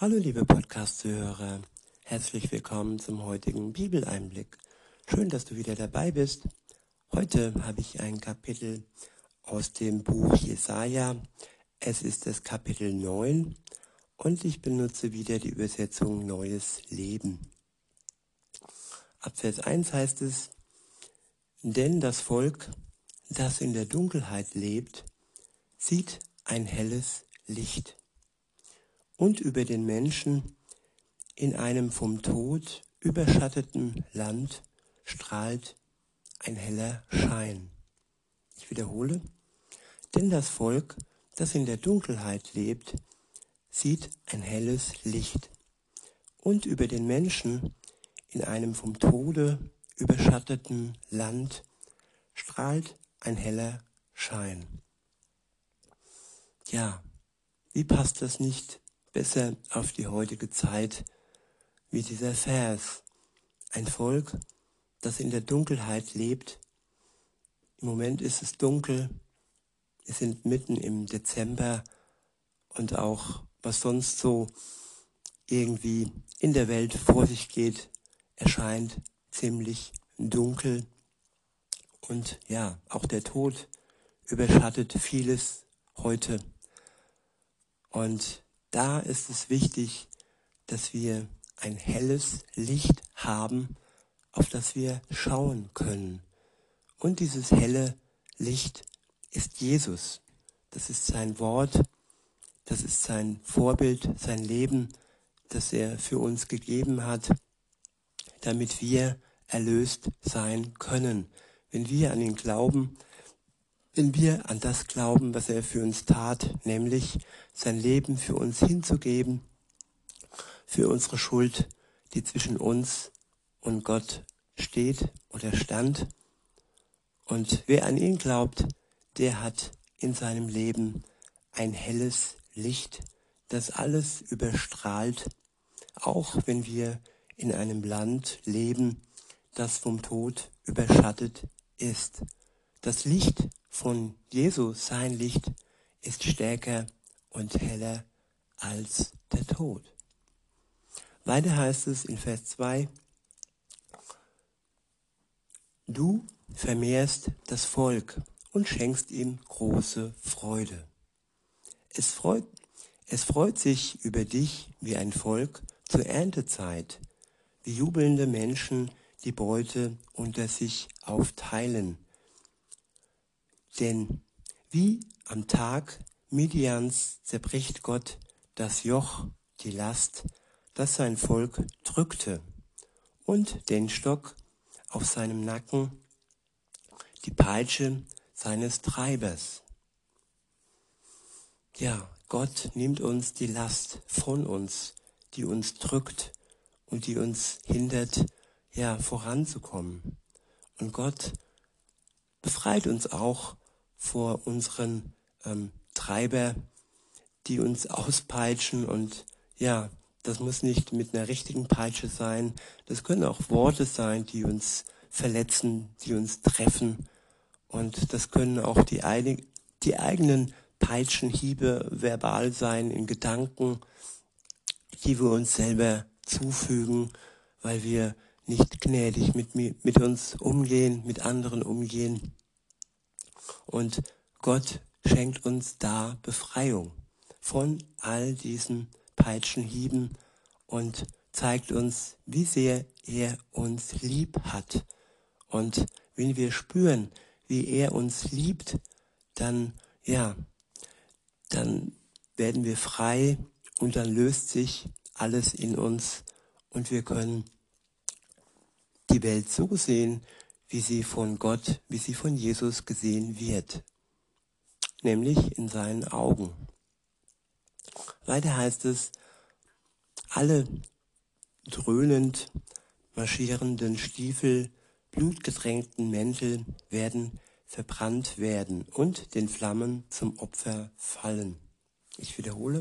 Hallo liebe Podcast-Hörer, herzlich willkommen zum heutigen Bibeleinblick. Schön, dass du wieder dabei bist. Heute habe ich ein Kapitel aus dem Buch Jesaja. Es ist das Kapitel 9 und ich benutze wieder die Übersetzung Neues Leben. Ab Vers 1 heißt es, denn das Volk, das in der Dunkelheit lebt, sieht ein helles Licht und über den Menschen in einem vom Tod überschatteten Land strahlt ein heller Schein. Ich wiederhole, denn das Volk, das in der Dunkelheit lebt, sieht ein helles Licht. Und über den Menschen in einem vom Tode überschatteten Land strahlt ein heller Schein. Ja, wie passt das nicht besser auf die heutige Zeit wie dieser Vers. Ein Volk, das in der Dunkelheit lebt. Im Moment ist es dunkel. Wir sind mitten im Dezember und auch was sonst so irgendwie in der Welt vor sich geht, erscheint ziemlich dunkel. Und ja, auch der Tod überschattet vieles heute. Und da ist es wichtig, dass wir ein helles Licht haben, auf das wir schauen können. Und dieses helle Licht ist Jesus. Das ist sein Wort, das ist sein Vorbild, sein Leben, das er für uns gegeben hat, damit wir erlöst sein können. Wenn wir an ihn glauben, wenn wir an das glauben, was er für uns tat, nämlich sein Leben für uns hinzugeben, für unsere Schuld, die zwischen uns und Gott steht oder stand. Und wer an ihn glaubt, der hat in seinem Leben ein helles Licht, das alles überstrahlt, auch wenn wir in einem Land leben, das vom Tod überschattet ist. Das Licht von Jesus, sein Licht, ist stärker und heller als der Tod. Weiter heißt es in Vers 2, Du vermehrst das Volk und schenkst ihm große Freude. Es freut, es freut sich über dich wie ein Volk zur Erntezeit, wie jubelnde Menschen die Beute unter sich aufteilen denn wie am Tag Midians zerbricht Gott das Joch, die Last, das sein Volk drückte, und den Stock auf seinem Nacken, die Peitsche seines Treibers. Ja, Gott nimmt uns die Last von uns, die uns drückt und die uns hindert, ja, voranzukommen. Und Gott befreit uns auch vor unseren ähm, Treiber, die uns auspeitschen und ja, das muss nicht mit einer richtigen Peitsche sein. Das können auch Worte sein, die uns verletzen, die uns treffen. Und das können auch die, die eigenen Peitschenhiebe verbal sein, in Gedanken, die wir uns selber zufügen, weil wir nicht gnädig mit, mit uns umgehen, mit anderen umgehen. Und Gott schenkt uns da Befreiung von all diesen Peitschenhieben und zeigt uns, wie sehr er uns lieb hat. Und wenn wir spüren, wie er uns liebt, dann, ja, dann werden wir frei und dann löst sich alles in uns und wir können die Welt so sehen, wie sie von Gott, wie sie von Jesus gesehen wird, nämlich in seinen Augen. Weiter heißt es, alle dröhnend marschierenden Stiefel, blutgetränkten Mäntel werden verbrannt werden und den Flammen zum Opfer fallen. Ich wiederhole,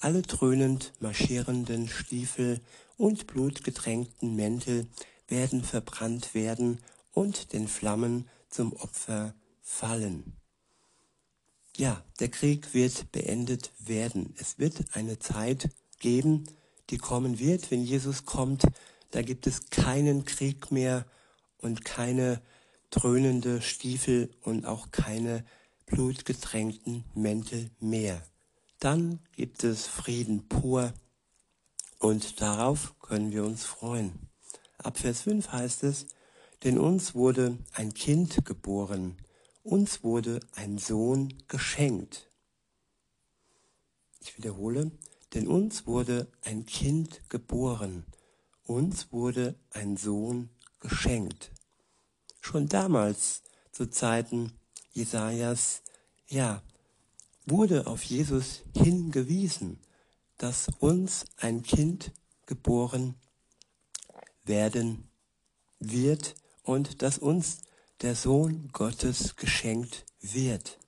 alle dröhnend marschierenden Stiefel und blutgetränkten Mäntel werden verbrannt werden und den Flammen zum Opfer fallen. Ja, der Krieg wird beendet werden. Es wird eine Zeit geben, die kommen wird, wenn Jesus kommt. Da gibt es keinen Krieg mehr und keine dröhnende Stiefel und auch keine blutgetränkten Mäntel mehr. Dann gibt es Frieden pur und darauf können wir uns freuen. Ab Vers 5 heißt es, denn uns wurde ein Kind geboren, uns wurde ein Sohn geschenkt. Ich wiederhole, denn uns wurde ein Kind geboren, uns wurde ein Sohn geschenkt. Schon damals, zu Zeiten Jesajas, ja, wurde auf Jesus hingewiesen, dass uns ein Kind geboren werden wird und dass uns der Sohn Gottes geschenkt wird,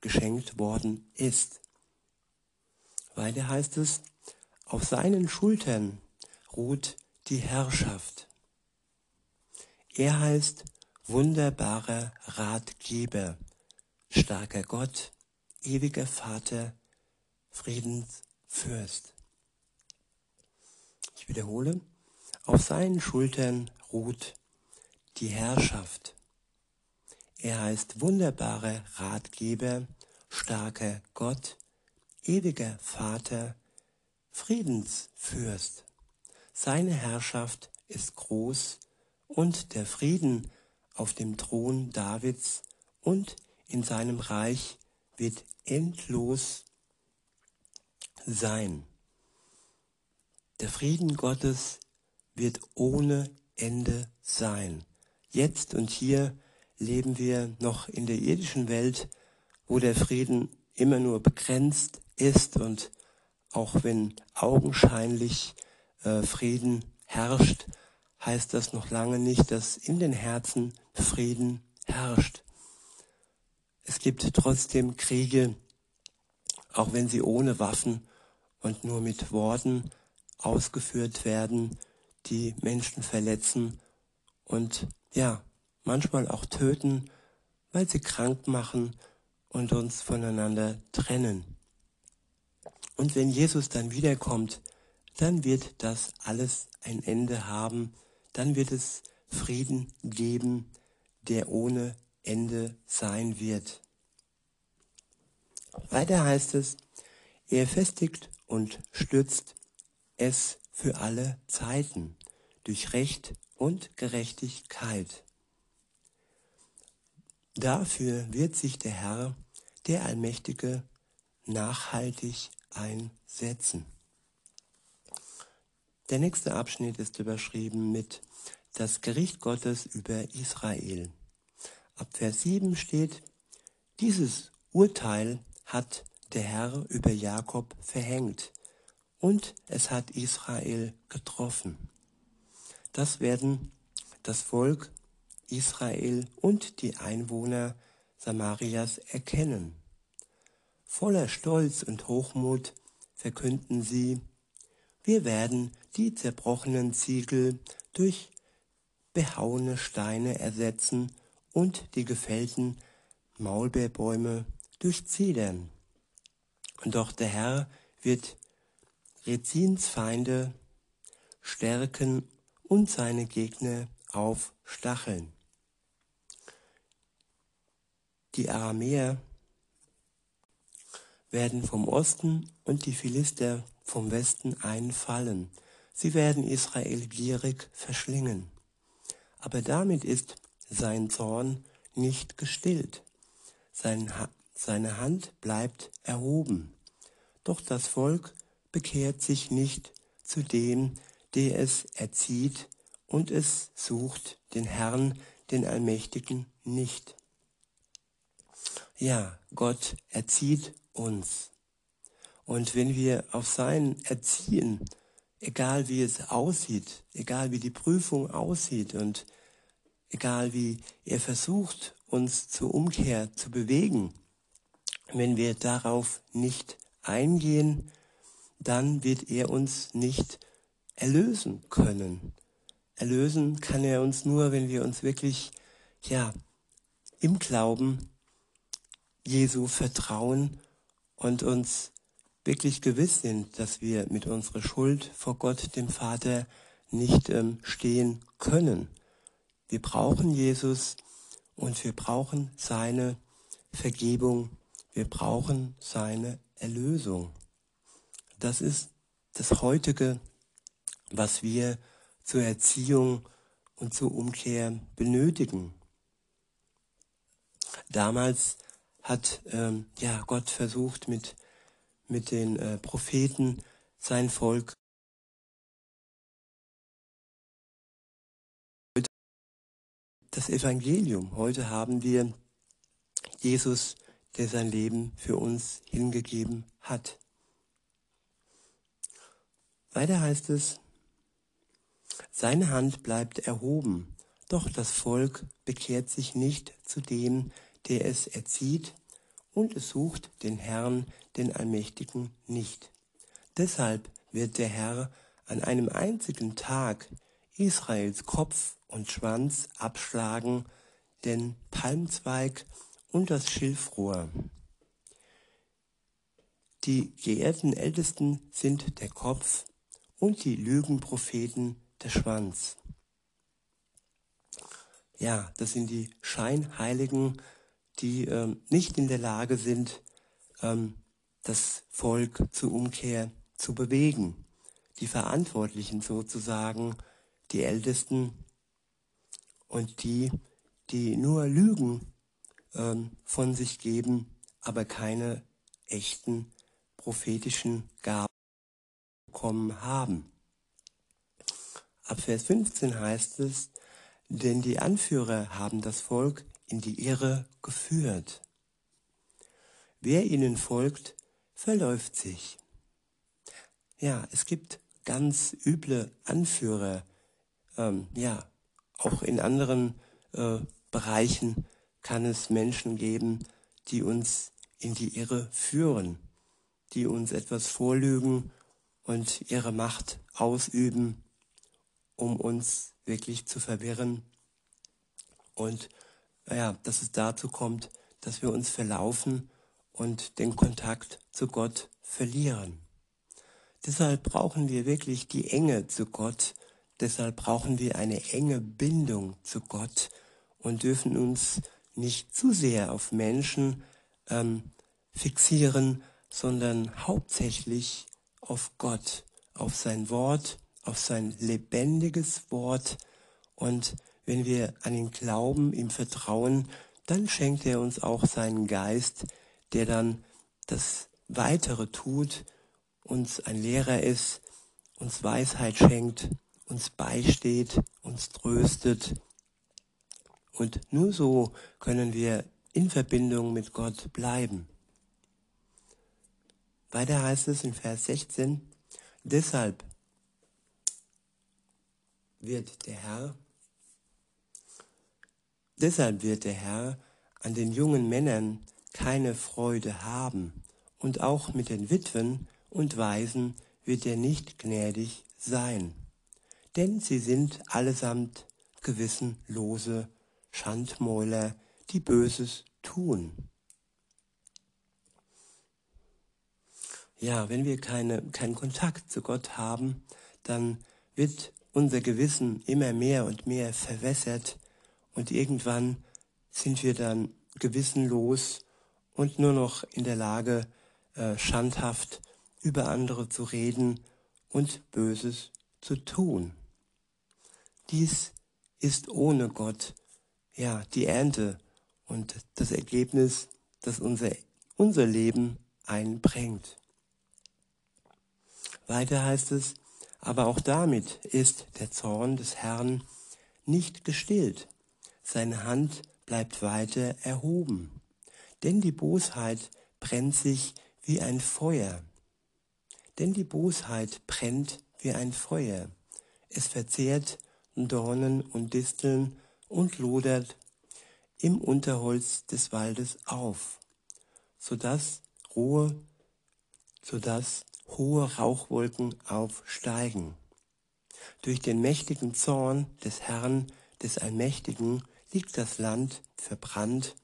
geschenkt worden ist. Weiter heißt es, auf seinen Schultern ruht die Herrschaft. Er heißt wunderbarer Ratgeber, starker Gott, ewiger Vater, Friedensfürst. Ich wiederhole, auf seinen Schultern ruht die Herrschaft. Er heißt wunderbarer Ratgeber, starker Gott, ewiger Vater, Friedensfürst. Seine Herrschaft ist groß und der Frieden auf dem Thron Davids und in seinem Reich wird endlos sein. Der Frieden Gottes wird ohne Ende sein. Jetzt und hier leben wir noch in der irdischen Welt, wo der Frieden immer nur begrenzt ist und auch wenn augenscheinlich äh, Frieden herrscht, heißt das noch lange nicht, dass in den Herzen Frieden herrscht. Es gibt trotzdem Kriege, auch wenn sie ohne Waffen und nur mit Worten ausgeführt werden, die Menschen verletzen und ja, manchmal auch töten, weil sie krank machen und uns voneinander trennen. Und wenn Jesus dann wiederkommt, dann wird das alles ein Ende haben, dann wird es Frieden geben, der ohne Ende sein wird. Weiter heißt es, er festigt und stützt es für alle Zeiten durch Recht und Gerechtigkeit. Dafür wird sich der Herr, der Allmächtige, nachhaltig einsetzen. Der nächste Abschnitt ist überschrieben mit Das Gericht Gottes über Israel. Ab Vers 7 steht, dieses Urteil hat der Herr über Jakob verhängt und es hat Israel getroffen. Das werden das Volk Israel und die Einwohner Samarias erkennen. Voller Stolz und Hochmut verkünden sie, wir werden die zerbrochenen Ziegel durch behauene Steine ersetzen und die gefällten Maulbeerbäume durch Zedern. Doch der Herr wird Rezins Feinde stärken und seine Gegner aufstacheln. Die Aramäer werden vom Osten und die Philister vom Westen einfallen. Sie werden Israel gierig verschlingen. Aber damit ist sein Zorn nicht gestillt. Sein ha seine Hand bleibt erhoben. Doch das Volk bekehrt sich nicht zu dem, der es erzieht, und es sucht den Herrn, den Allmächtigen, nicht. Ja, Gott erzieht uns. Und wenn wir auf sein Erziehen, egal wie es aussieht, egal wie die Prüfung aussieht und egal wie er versucht, uns zur Umkehr zu bewegen, wenn wir darauf nicht eingehen, dann wird er uns nicht erlösen können. Erlösen kann er uns nur, wenn wir uns wirklich, ja, im Glauben Jesu vertrauen und uns wirklich gewiss sind, dass wir mit unserer Schuld vor Gott, dem Vater, nicht ähm, stehen können. Wir brauchen Jesus und wir brauchen seine Vergebung. Wir brauchen seine Erlösung. Das ist das heutige, was wir zur Erziehung und zur Umkehr benötigen. Damals hat ähm, ja Gott versucht mit mit den äh, Propheten sein Volk das Evangelium. Heute haben wir Jesus, der sein Leben für uns hingegeben hat. Weiter heißt es, seine Hand bleibt erhoben, doch das Volk bekehrt sich nicht zu dem, der es erzieht, und es sucht den Herrn, den Allmächtigen, nicht. Deshalb wird der Herr an einem einzigen Tag Israels Kopf und Schwanz abschlagen, den Palmzweig und das Schilfrohr. Die geehrten Ältesten sind der Kopf und die Lügenpropheten der Schwanz. Ja, das sind die Scheinheiligen, die ähm, nicht in der Lage sind, ähm, das Volk zur Umkehr zu bewegen. Die Verantwortlichen sozusagen, die Ältesten und die, die nur Lügen ähm, von sich geben, aber keine echten prophetischen Gaben bekommen haben. Ab Vers 15 heißt es, denn die Anführer haben das Volk in die Irre geführt. Wer ihnen folgt, verläuft sich. Ja, es gibt ganz üble Anführer, ähm, ja, auch in anderen äh, Bereichen kann es Menschen geben, die uns in die Irre führen, die uns etwas vorlügen und ihre Macht ausüben, um uns wirklich zu verwirren und ja, dass es dazu kommt, dass wir uns verlaufen und den Kontakt zu Gott verlieren. Deshalb brauchen wir wirklich die Enge zu Gott. Deshalb brauchen wir eine enge Bindung zu Gott und dürfen uns nicht zu sehr auf Menschen ähm, fixieren, sondern hauptsächlich auf Gott, auf sein Wort, auf sein lebendiges Wort und wenn wir an ihn glauben, ihm vertrauen, dann schenkt er uns auch seinen Geist, der dann das Weitere tut, uns ein Lehrer ist, uns Weisheit schenkt, uns beisteht, uns tröstet. Und nur so können wir in Verbindung mit Gott bleiben. Weiter heißt es in Vers 16, deshalb wird der Herr Deshalb wird der Herr an den jungen Männern keine Freude haben, und auch mit den Witwen und Waisen wird er nicht gnädig sein. Denn sie sind allesamt gewissenlose Schandmäuler, die Böses tun. Ja, wenn wir keine, keinen Kontakt zu Gott haben, dann wird unser Gewissen immer mehr und mehr verwässert und irgendwann sind wir dann gewissenlos und nur noch in der Lage, äh, schandhaft über andere zu reden und Böses zu tun. Dies ist ohne Gott ja die Ernte und das Ergebnis, das unser, unser Leben einbringt. Weiter heißt es, aber auch damit ist der Zorn des Herrn nicht gestillt seine Hand bleibt weiter erhoben. Denn die Bosheit brennt sich wie ein Feuer. Denn die Bosheit brennt wie ein Feuer. Es verzehrt Dornen und Disteln und lodert im Unterholz des Waldes auf, sodass rohe, sodass hohe Rauchwolken aufsteigen. Durch den mächtigen Zorn des Herrn, des Allmächtigen, liegt das Land verbrannt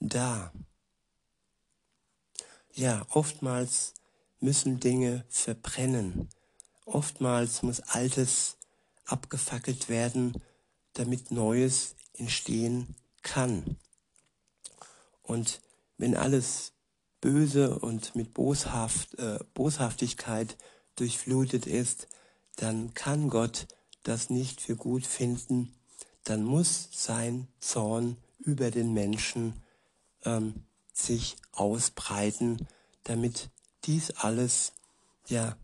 da. Ja, oftmals müssen Dinge verbrennen. Oftmals muss Altes abgefackelt werden, damit Neues entstehen kann. Und wenn alles böse und mit Boshaft, äh, Boshaftigkeit durchflutet ist, dann kann Gott das nicht für gut finden, dann muss sein Zorn über den Menschen ähm, sich ausbreiten, damit dies alles ja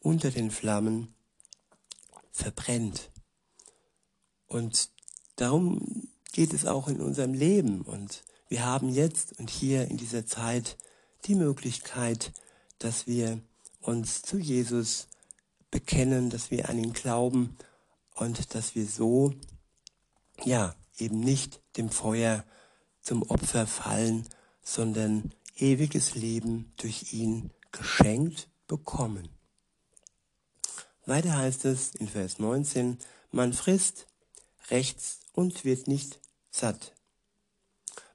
unter den Flammen verbrennt. Und darum geht es auch in unserem Leben. Und wir haben jetzt und hier in dieser Zeit die Möglichkeit, dass wir uns zu Jesus bekennen, dass wir an ihn glauben und dass wir so, ja, eben nicht dem Feuer zum Opfer fallen, sondern ewiges Leben durch ihn geschenkt bekommen. Weiter heißt es in Vers 19, man frisst rechts und wird nicht satt.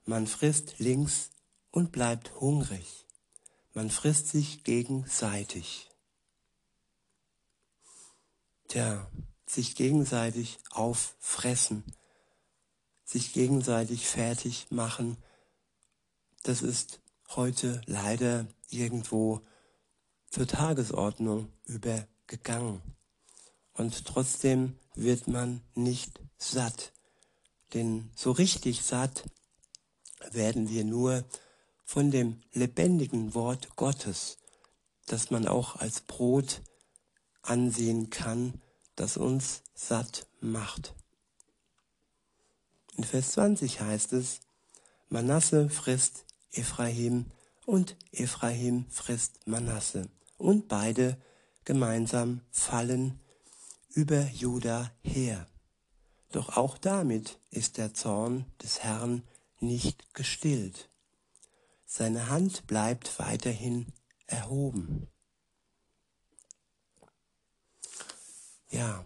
Man frisst links und bleibt hungrig. Man frisst sich gegenseitig. Tja, sich gegenseitig auffressen, sich gegenseitig fertig machen, das ist heute leider irgendwo zur Tagesordnung übergegangen. Und trotzdem wird man nicht satt. Denn so richtig satt werden wir nur von dem lebendigen Wort Gottes, das man auch als Brot ansehen kann, das uns satt macht. In Vers 20 heißt es, Manasse frisst Ephraim und Ephraim frisst Manasse und beide gemeinsam fallen über Juda her. Doch auch damit ist der Zorn des Herrn nicht gestillt. Seine Hand bleibt weiterhin erhoben. Ja,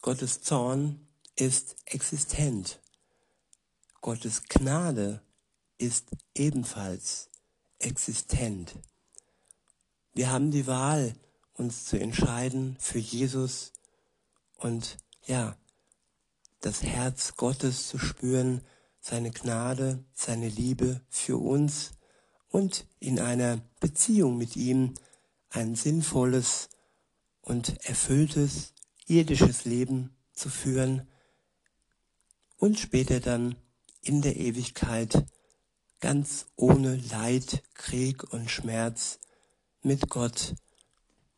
Gottes Zorn ist existent. Gottes Gnade ist ebenfalls existent. Wir haben die Wahl, uns zu entscheiden für Jesus und ja, das Herz Gottes zu spüren, seine Gnade, seine Liebe für uns und in einer Beziehung mit ihm ein sinnvolles und erfülltes irdisches Leben zu führen und später dann in der Ewigkeit ganz ohne Leid, Krieg und Schmerz mit Gott,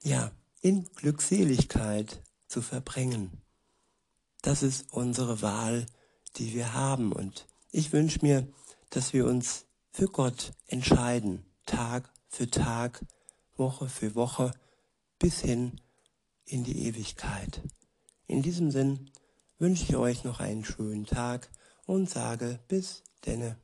ja, in Glückseligkeit zu verbringen. Das ist unsere Wahl, die wir haben. Und ich wünsche mir, dass wir uns für Gott entscheiden, Tag für Tag, Woche für Woche, bis hin in die Ewigkeit. In diesem Sinn wünsche ich euch noch einen schönen Tag und sage bis denne.